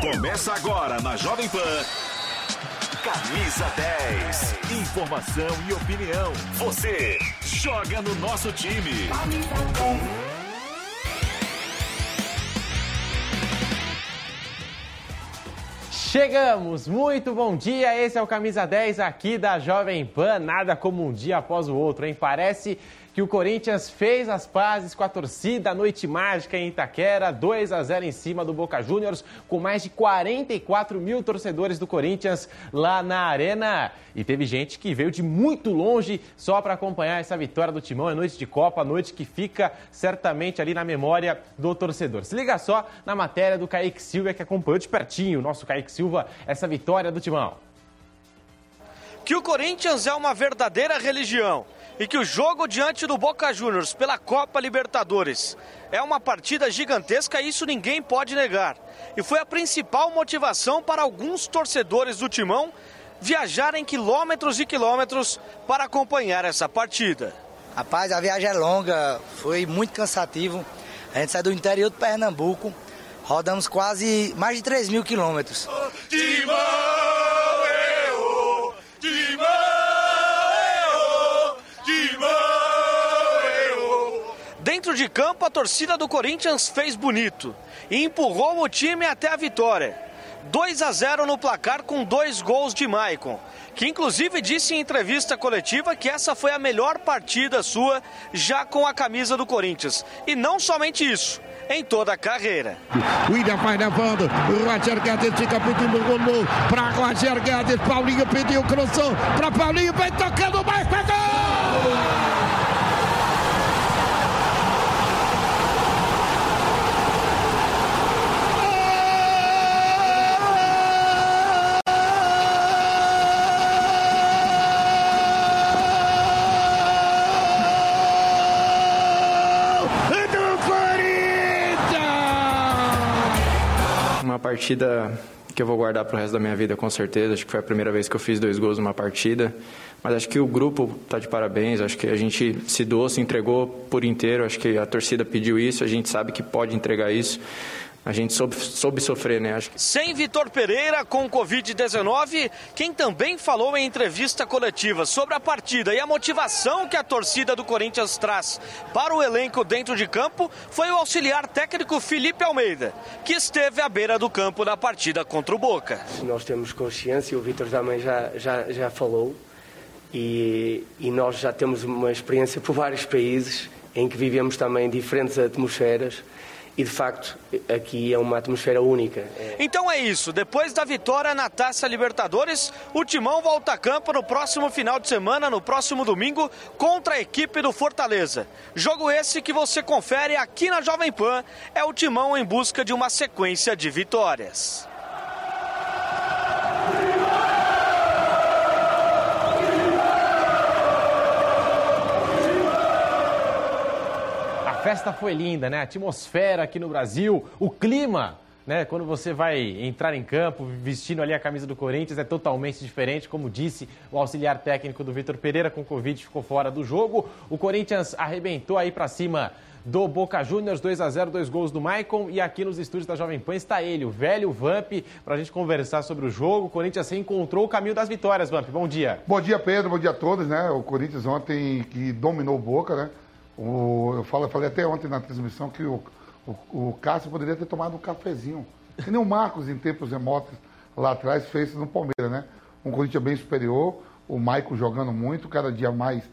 Começa agora na Jovem Pan. Camisa 10. Informação e opinião. Você joga no nosso time. Chegamos! Muito bom dia! Esse é o Camisa 10 aqui da Jovem Pan. Nada como um dia após o outro, hein? Parece que o Corinthians fez as pazes com a torcida, noite mágica em Itaquera, 2 a 0 em cima do Boca Juniors, com mais de 44 mil torcedores do Corinthians lá na arena. E teve gente que veio de muito longe só para acompanhar essa vitória do Timão. É noite de Copa, noite que fica certamente ali na memória do torcedor. Se liga só na matéria do Kaique Silva, que acompanhou de pertinho, o nosso Kaique Silva, essa vitória do Timão. Que o Corinthians é uma verdadeira religião e que o jogo diante do Boca Juniors pela Copa Libertadores é uma partida gigantesca, isso ninguém pode negar. E foi a principal motivação para alguns torcedores do Timão viajarem quilômetros e quilômetros para acompanhar essa partida. Rapaz, a viagem é longa, foi muito cansativo. A gente sai do interior do Pernambuco, rodamos quase mais de 3 mil quilômetros. Timão! Dentro de campo, a torcida do Corinthians fez bonito e empurrou o time até a vitória. 2 a 0 no placar com dois gols de Maicon, que inclusive disse em entrevista coletiva que essa foi a melhor partida sua já com a camisa do Corinthians. E não somente isso, em toda a carreira. Ida vai levando, o Roger Guedes fica pedindo gol para Roger Guedes, Paulinho pediu, cruzou para Paulinho, vai tocando mais, pegou! Partida que eu vou guardar para o resto da minha vida, com certeza. Acho que foi a primeira vez que eu fiz dois gols numa partida. Mas acho que o grupo está de parabéns. Acho que a gente se doou, se entregou por inteiro. Acho que a torcida pediu isso. A gente sabe que pode entregar isso a gente soube, soube, sofrer, né? Acho que... Sem Vitor Pereira com Covid-19, quem também falou em entrevista coletiva sobre a partida e a motivação que a torcida do Corinthians traz para o elenco dentro de campo foi o auxiliar técnico Felipe Almeida, que esteve à beira do campo na partida contra o Boca. Nós temos consciência, o Vitor também já, já, já falou, e, e nós já temos uma experiência por vários países em que vivemos também diferentes atmosferas e de facto aqui é uma atmosfera única. Então é isso, depois da vitória na Taça Libertadores, o Timão volta a campo no próximo final de semana, no próximo domingo, contra a equipe do Fortaleza. Jogo esse que você confere aqui na Jovem Pan, é o Timão em busca de uma sequência de vitórias. Festa foi linda, né? A atmosfera aqui no Brasil, o clima, né? Quando você vai entrar em campo vestindo ali a camisa do Corinthians é totalmente diferente, como disse o auxiliar técnico do Vitor Pereira com Covid ficou fora do jogo. O Corinthians arrebentou aí para cima do Boca Juniors, 2 a 0 dois gols do Maicon. E aqui nos estúdios da Jovem Pan está ele, o velho Vamp, para a gente conversar sobre o jogo. O Corinthians reencontrou o caminho das vitórias, Vamp. Bom dia. Bom dia, Pedro. Bom dia a todos, né? O Corinthians ontem que dominou o Boca, né? O, eu, falei até ontem na transmissão que o, o, o Cássio poderia ter tomado um cafezinho. Que nem o Marcos, em tempos remotos, lá atrás, fez no Palmeiras, né? Um Corinthians bem superior, o Maico jogando muito, cada dia mais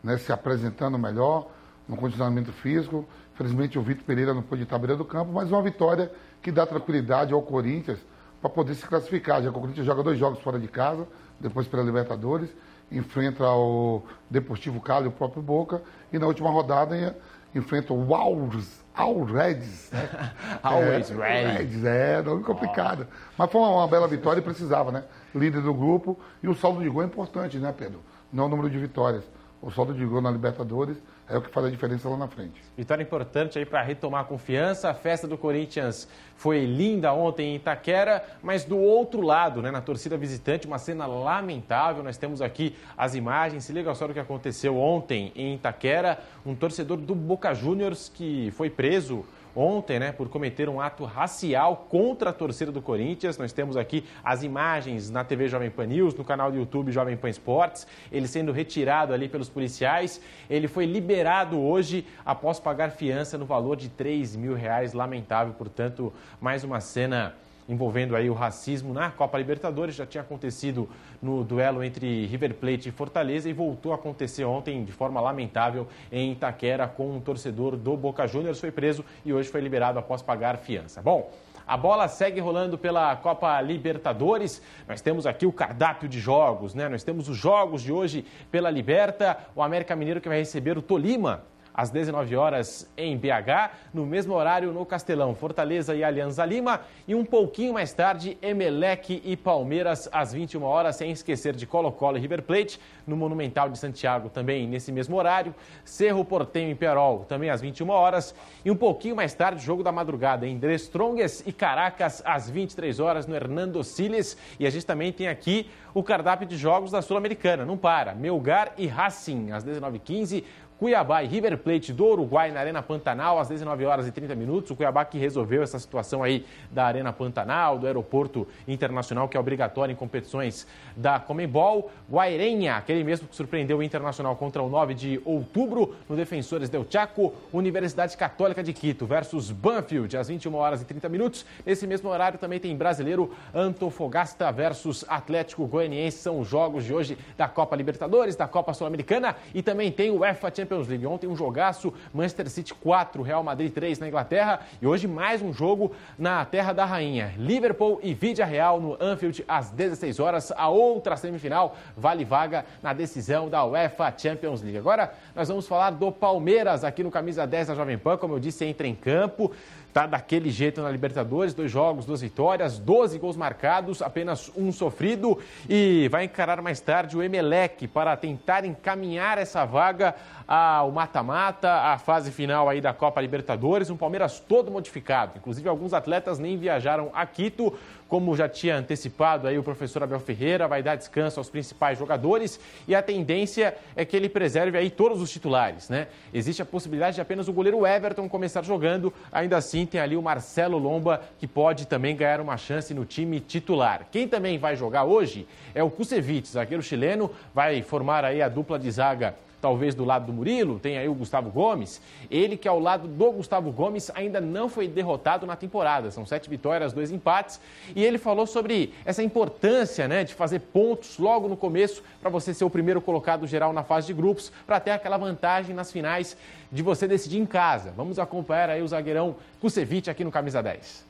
né, se apresentando melhor, no condicionamento físico. Infelizmente o Vitor Pereira não pôde estar à beira do campo, mas uma vitória que dá tranquilidade ao Corinthians para poder se classificar, já que o Corinthians joga dois jogos fora de casa, depois pela Libertadores, enfrenta o Deportivo Cali, o próprio Boca, e na última rodada enfrenta o Alves, Alreds, né? Always é, Reds. É, nome complicado. Oh. Mas foi uma, uma, bela vitória e precisava, né? Líder do grupo, e o saldo de gol é importante, né, Pedro? Não o número de vitórias. O saldo de gol na Libertadores é o que faz a diferença lá na frente. Vitória importante aí para retomar a confiança. A festa do Corinthians foi linda ontem em Itaquera, mas do outro lado, né, na torcida visitante, uma cena lamentável. Nós temos aqui as imagens. Se liga só do que aconteceu ontem em Itaquera. Um torcedor do Boca Juniors que foi preso ontem, né, por cometer um ato racial contra a torcida do Corinthians. Nós temos aqui as imagens na TV Jovem Pan News, no canal do YouTube Jovem Pan Esportes, ele sendo retirado ali pelos policiais. Ele foi liberado hoje após pagar fiança no valor de 3 mil reais. Lamentável, portanto, mais uma cena envolvendo aí o racismo na Copa Libertadores. Já tinha acontecido no duelo entre River Plate e Fortaleza e voltou a acontecer ontem de forma lamentável em Itaquera com um torcedor do Boca Juniors. Foi preso e hoje foi liberado após pagar fiança. Bom, a bola segue rolando pela Copa Libertadores. Nós temos aqui o cardápio de jogos, né? Nós temos os jogos de hoje pela Liberta. O América Mineiro que vai receber o Tolima às 19 horas em BH, no mesmo horário no Castelão, Fortaleza e Alianza Lima, e um pouquinho mais tarde, Emelec e Palmeiras às 21 horas, sem esquecer de Colo-Colo e River Plate, no Monumental de Santiago também nesse mesmo horário, Cerro Portenho e Perol também às 21 horas, e um pouquinho mais tarde, jogo da madrugada em Dres Trongues e Caracas às 23 horas no Hernando Siles, e a gente também tem aqui o cardápio de jogos da Sul-Americana, não para, Melgar e Racing às 19h15, Cuiabá e River Plate do Uruguai na Arena Pantanal às 19 horas e 30 minutos. O Cuiabá que resolveu essa situação aí da Arena Pantanal, do aeroporto internacional que é obrigatório em competições da Comembol. Guairenha, aquele mesmo que surpreendeu o Internacional contra o 9 de outubro no Defensores del Chaco. Universidade Católica de Quito versus Banfield às 21 horas e 30 minutos. Nesse mesmo horário também tem brasileiro Antofagasta versus Atlético Goianiense. São os jogos de hoje da Copa Libertadores, da Copa Sul-Americana e também tem o UEFA Champions League. Ontem um jogaço, Manchester City 4, Real Madrid 3 na Inglaterra. E hoje mais um jogo na Terra da Rainha. Liverpool e Vidia Real no Anfield às 16 horas. A outra semifinal vale vaga na decisão da UEFA Champions League. Agora nós vamos falar do Palmeiras aqui no Camisa 10 da Jovem Pan. Como eu disse, entra em campo tá daquele jeito na Libertadores, dois jogos, duas vitórias, 12 gols marcados, apenas um sofrido. E vai encarar mais tarde o Emelec para tentar encaminhar essa vaga ao mata-mata, à fase final aí da Copa Libertadores, um Palmeiras todo modificado, inclusive alguns atletas nem viajaram a Quito como já tinha antecipado aí o professor Abel Ferreira, vai dar descanso aos principais jogadores e a tendência é que ele preserve aí todos os titulares, né? Existe a possibilidade de apenas o goleiro Everton começar jogando, ainda assim tem ali o Marcelo Lomba que pode também ganhar uma chance no time titular. Quem também vai jogar hoje é o Kusevich, zagueiro chileno, vai formar aí a dupla de zaga talvez do lado do Murilo, tem aí o Gustavo Gomes. Ele que ao lado do Gustavo Gomes ainda não foi derrotado na temporada. São sete vitórias, dois empates. E ele falou sobre essa importância né, de fazer pontos logo no começo para você ser o primeiro colocado geral na fase de grupos, para ter aquela vantagem nas finais de você decidir em casa. Vamos acompanhar aí o zagueirão Kusevich aqui no Camisa 10.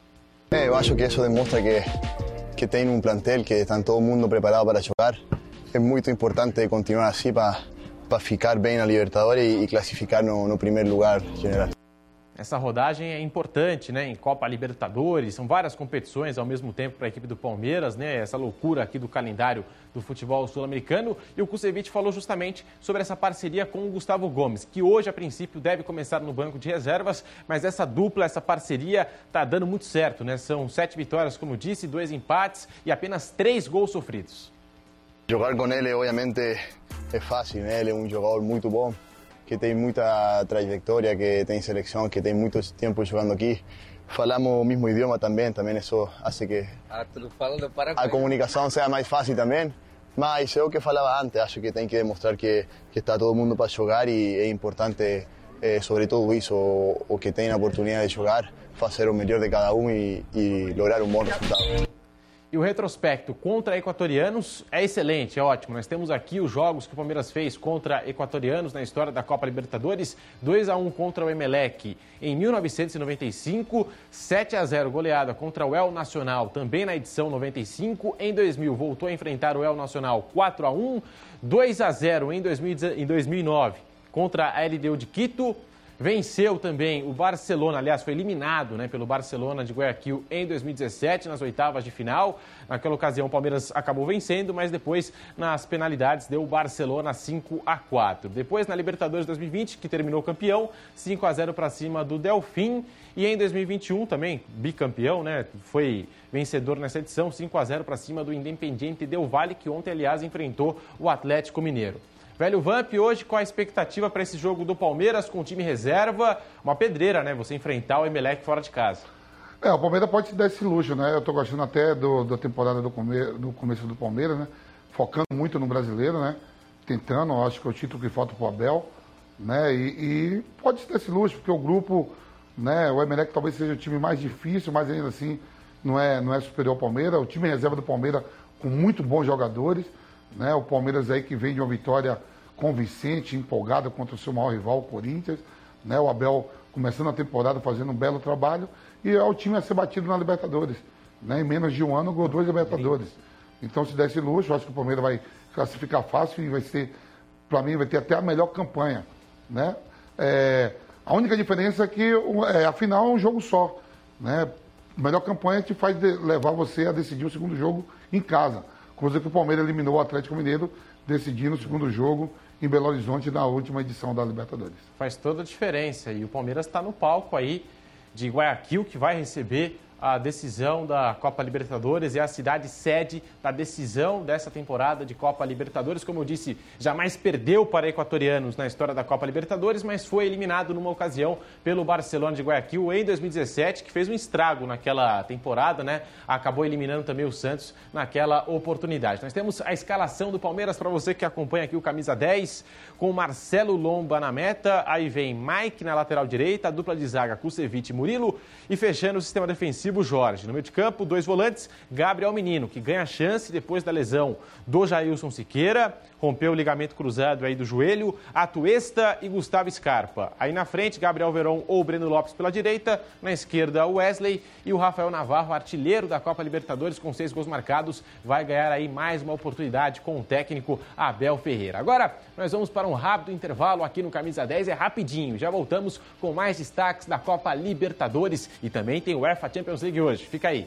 É, eu acho que isso demonstra que, que tem um plantel que está todo mundo preparado para jogar. É muito importante continuar assim para para ficar bem na Libertadores e, e classificar no, no primeiro lugar geral. Essa rodagem é importante, né? Em Copa Libertadores, são várias competições ao mesmo tempo para a equipe do Palmeiras, né? Essa loucura aqui do calendário do futebol sul-americano. E o Kusevich falou justamente sobre essa parceria com o Gustavo Gomes, que hoje, a princípio, deve começar no banco de reservas, mas essa dupla, essa parceria está dando muito certo, né? São sete vitórias, como disse, dois empates e apenas três gols sofridos. Jogar com ele, obviamente, é fácil, né? Ele é um jogador muito bom, que tem muita trajetória, que tem seleção, que tem muito tempo jogando aqui. Falamos o mesmo idioma também, também isso faz que a comunicação seja mais fácil também. Mas é o que falava antes, acho que tem que demonstrar que, que está todo mundo para jogar e é importante, eh, sobre tudo isso, o, o que tem a oportunidade de jogar, fazer o melhor de cada um e, e lograr um bom resultado. E o retrospecto contra equatorianos é excelente, é ótimo. Nós temos aqui os jogos que o Palmeiras fez contra equatorianos na história da Copa Libertadores: 2 a 1 contra o Emelec em 1995, 7 a 0 goleada contra o El Nacional também na edição 95. Em 2000 voltou a enfrentar o El Nacional 4 a 1, 2 a 0 em 2009 contra a LDU de Quito. Venceu também o Barcelona, aliás, foi eliminado né, pelo Barcelona de Guayaquil em 2017, nas oitavas de final. Naquela ocasião, o Palmeiras acabou vencendo, mas depois, nas penalidades, deu o Barcelona 5 a 4. Depois, na Libertadores 2020, que terminou campeão, 5 a 0 para cima do Delfim. E em 2021 também, bicampeão, né? Foi vencedor nessa edição, 5 a 0 para cima do Independiente Del Valle, que ontem, aliás, enfrentou o Atlético Mineiro. Velho Vamp, hoje qual a expectativa para esse jogo do Palmeiras com o time reserva? Uma pedreira, né? Você enfrentar o Emelec fora de casa. É, o Palmeiras pode dar esse luxo, né? Eu tô gostando até do, da temporada do, come, começo do Palmeiras, né? Focando muito no brasileiro, né? Tentando, acho que é o título que falta pro Abel, né? E, e pode ter esse luxo, porque o grupo, né? O Emelec talvez seja o time mais difícil, mas ainda assim não é, não é superior ao Palmeiras. O time reserva do Palmeiras com muito bons jogadores, né? O Palmeiras aí que vem de uma vitória convincente, empolgada contra o seu maior rival, o Corinthians, né? O Abel começando a temporada fazendo um belo trabalho e é o time a ser batido na Libertadores. Né? Em menos de um ano, ganhou dois Libertadores. Então, se desse luxo, acho que o Palmeiras vai classificar fácil e vai ser, para mim, vai ter até a melhor campanha. Né? É, a única diferença é que, é, afinal, é um jogo só. Né? A melhor campanha te faz levar você a decidir o segundo jogo em casa. Coisa que o Palmeiras eliminou o Atlético Mineiro, decidindo o segundo jogo em Belo Horizonte na última edição da Libertadores. Faz toda a diferença. E o Palmeiras está no palco aí de Guayaquil, que vai receber a decisão da Copa Libertadores e a cidade sede da decisão dessa temporada de Copa Libertadores. Como eu disse, jamais perdeu para equatorianos na história da Copa Libertadores, mas foi eliminado numa ocasião pelo Barcelona de Guayaquil em 2017, que fez um estrago naquela temporada, né? Acabou eliminando também o Santos naquela oportunidade. Nós temos a escalação do Palmeiras para você que acompanha aqui o camisa 10, com Marcelo Lomba na meta, aí vem Mike na lateral direita, dupla de zaga Kusevich e Murilo e fechando o sistema defensivo ofensivo, Jorge. No meio de campo, dois volantes, Gabriel Menino, que ganha chance depois da lesão do Jailson Siqueira, rompeu o ligamento cruzado aí do joelho, Atuesta e Gustavo Scarpa. Aí na frente, Gabriel Veron ou Breno Lopes pela direita, na esquerda, Wesley e o Rafael Navarro, artilheiro da Copa Libertadores com seis gols marcados, vai ganhar aí mais uma oportunidade com o técnico Abel Ferreira. Agora, nós vamos para um rápido intervalo aqui no Camisa 10, é rapidinho. Já voltamos com mais destaques da Copa Libertadores e também tem o UEFA Champions League hoje. Fica aí.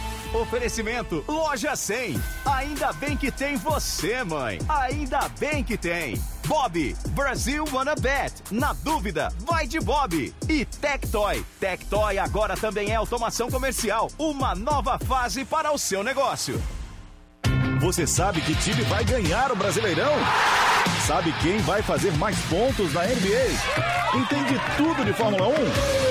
Oferecimento Loja 100. Ainda bem que tem você, mãe. Ainda bem que tem. Bob, Brasil Wanna Bet. Na dúvida, vai de Bob. E Tectoy. Tectoy agora também é automação comercial. Uma nova fase para o seu negócio. Você sabe que time vai ganhar o Brasileirão? Sabe quem vai fazer mais pontos na NBA? Entende tudo de Fórmula 1?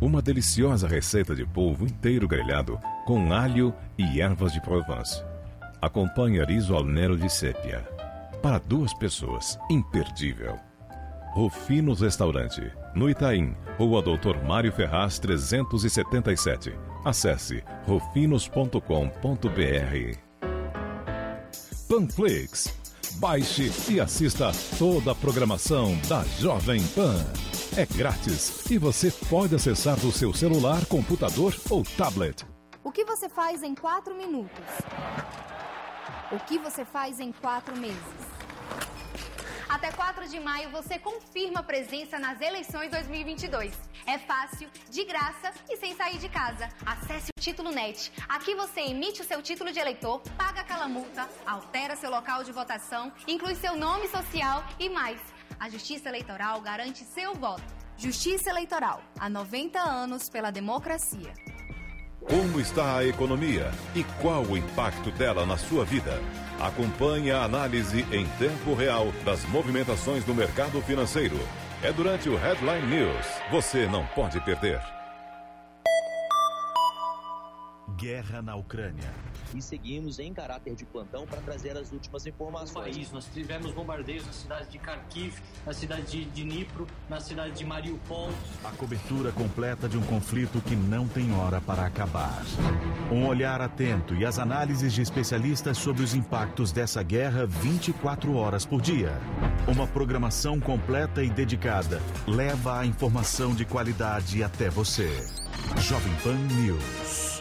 Uma deliciosa receita de polvo inteiro grelhado com alho e ervas de Provence. Acompanhe riso al nero de sépia. Para duas pessoas, imperdível. Rufinos Restaurante, no Itaim, Rua Doutor Mário Ferraz 377. Acesse rufinos.com.br. Panflix Baixe e assista toda a programação da Jovem Pan. É grátis e você pode acessar do seu celular, computador ou tablet. O que você faz em quatro minutos? O que você faz em quatro meses? Até 4 de maio você confirma presença nas eleições 2022. É fácil, de graça e sem sair de casa. Acesse o Título Net. Aqui você emite o seu título de eleitor, paga aquela multa, altera seu local de votação, inclui seu nome social e mais. A Justiça Eleitoral garante seu voto. Justiça Eleitoral, há 90 anos pela democracia. Como está a economia e qual o impacto dela na sua vida? Acompanhe a análise em tempo real das movimentações do mercado financeiro. É durante o Headline News. Você não pode perder. Guerra na Ucrânia. E seguimos em caráter de plantão para trazer as últimas informações. No país, nós tivemos bombardeios na cidade de Kharkiv, na cidade de Dnipro, na cidade de Mariupol. A cobertura completa de um conflito que não tem hora para acabar. Um olhar atento e as análises de especialistas sobre os impactos dessa guerra 24 horas por dia. Uma programação completa e dedicada leva a informação de qualidade até você. Jovem Pan News.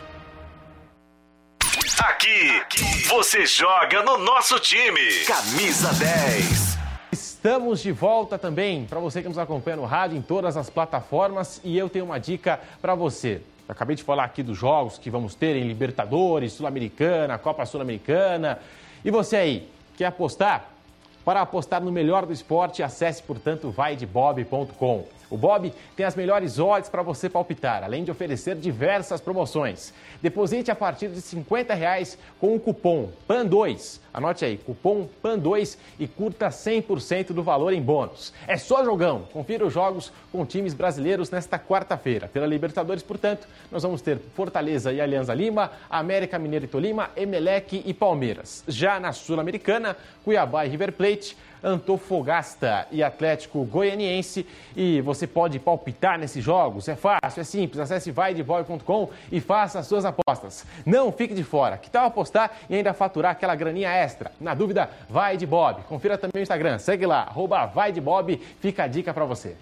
Aqui, você joga no nosso time. Camisa 10. Estamos de volta também para você que nos acompanha no rádio, em todas as plataformas. E eu tenho uma dica para você. Eu acabei de falar aqui dos jogos que vamos ter em Libertadores, Sul-Americana, Copa Sul-Americana. E você aí, quer apostar? Para apostar no melhor do esporte, acesse, portanto, vaidebob.com. O Bob tem as melhores odds para você palpitar, além de oferecer diversas promoções. Deposite a partir de 50 reais com o cupom PAN2. Anote aí, cupom PAN2 e curta 100% do valor em bônus. É só jogão. Confira os jogos com times brasileiros nesta quarta-feira. Pela Libertadores, portanto, nós vamos ter Fortaleza e Alianza Lima, América Mineiro e Tolima, Emelec e Palmeiras. Já na Sul-Americana, Cuiabá e River Plate, Antofagasta e Atlético Goianiense. E você pode palpitar nesses jogos. É fácil, é simples. Acesse vaideboy.com e faça as suas apostas. Não fique de fora. Que tal apostar e ainda faturar aquela graninha extra? Na dúvida, vai de Bob. Confira também o Instagram. Segue lá, arroba vai de Bob. Fica a dica para você.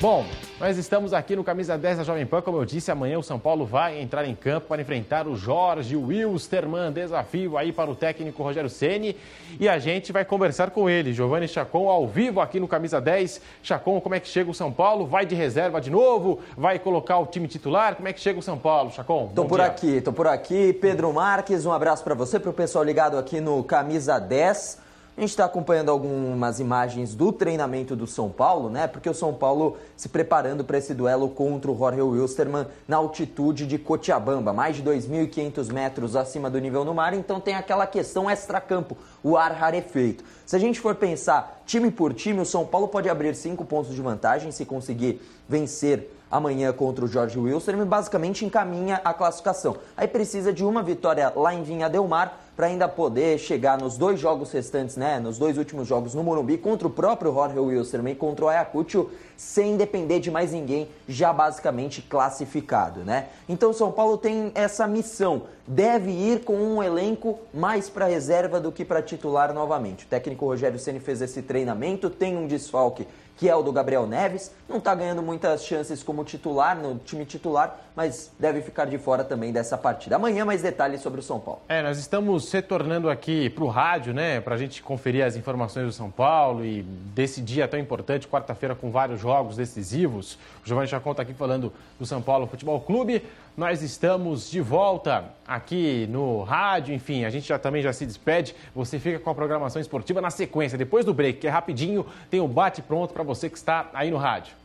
Bom, nós estamos aqui no Camisa 10 da Jovem Pan. Como eu disse, amanhã o São Paulo vai entrar em campo para enfrentar o Jorge Wilstermann. Desafio aí para o técnico Rogério Ceni E a gente vai conversar com ele, Giovanni Chacon, ao vivo aqui no Camisa 10. Chacon, como é que chega o São Paulo? Vai de reserva de novo? Vai colocar o time titular? Como é que chega o São Paulo, Chacon? Tô por dia. aqui, tô por aqui. Pedro Marques, um abraço para você, para o pessoal ligado aqui no Camisa 10. A gente está acompanhando algumas imagens do treinamento do São Paulo, né? Porque o São Paulo se preparando para esse duelo contra o Jorge Wilstermann na altitude de Cochabamba, mais de 2.500 metros acima do nível do mar. Então tem aquela questão extra-campo, o ar rarefeito. Se a gente for pensar time por time, o São Paulo pode abrir cinco pontos de vantagem se conseguir vencer amanhã contra o Jorge e basicamente encaminha a classificação. Aí precisa de uma vitória lá em Vinha Del Mar para ainda poder chegar nos dois jogos restantes, né, nos dois últimos jogos no Morumbi contra o próprio Jorge Wilson e contra o Ayacucho, sem depender de mais ninguém, já basicamente classificado, né? Então São Paulo tem essa missão, deve ir com um elenco mais para reserva do que para titular novamente. O técnico Rogério Ceni fez esse treinamento, tem um desfalque que é o do Gabriel Neves. Não está ganhando muitas chances como titular no time titular, mas deve ficar de fora também dessa partida. Amanhã mais detalhes sobre o São Paulo. É, nós estamos retornando aqui para o rádio, né, para a gente conferir as informações do São Paulo e desse dia tão importante, quarta-feira com vários jogos decisivos. O Giovanni já conta aqui falando do São Paulo Futebol Clube. Nós estamos de volta aqui no rádio, enfim, a gente já também já se despede. Você fica com a programação esportiva na sequência, depois do break, que é rapidinho, tem o um bate pronto para você que está aí no rádio.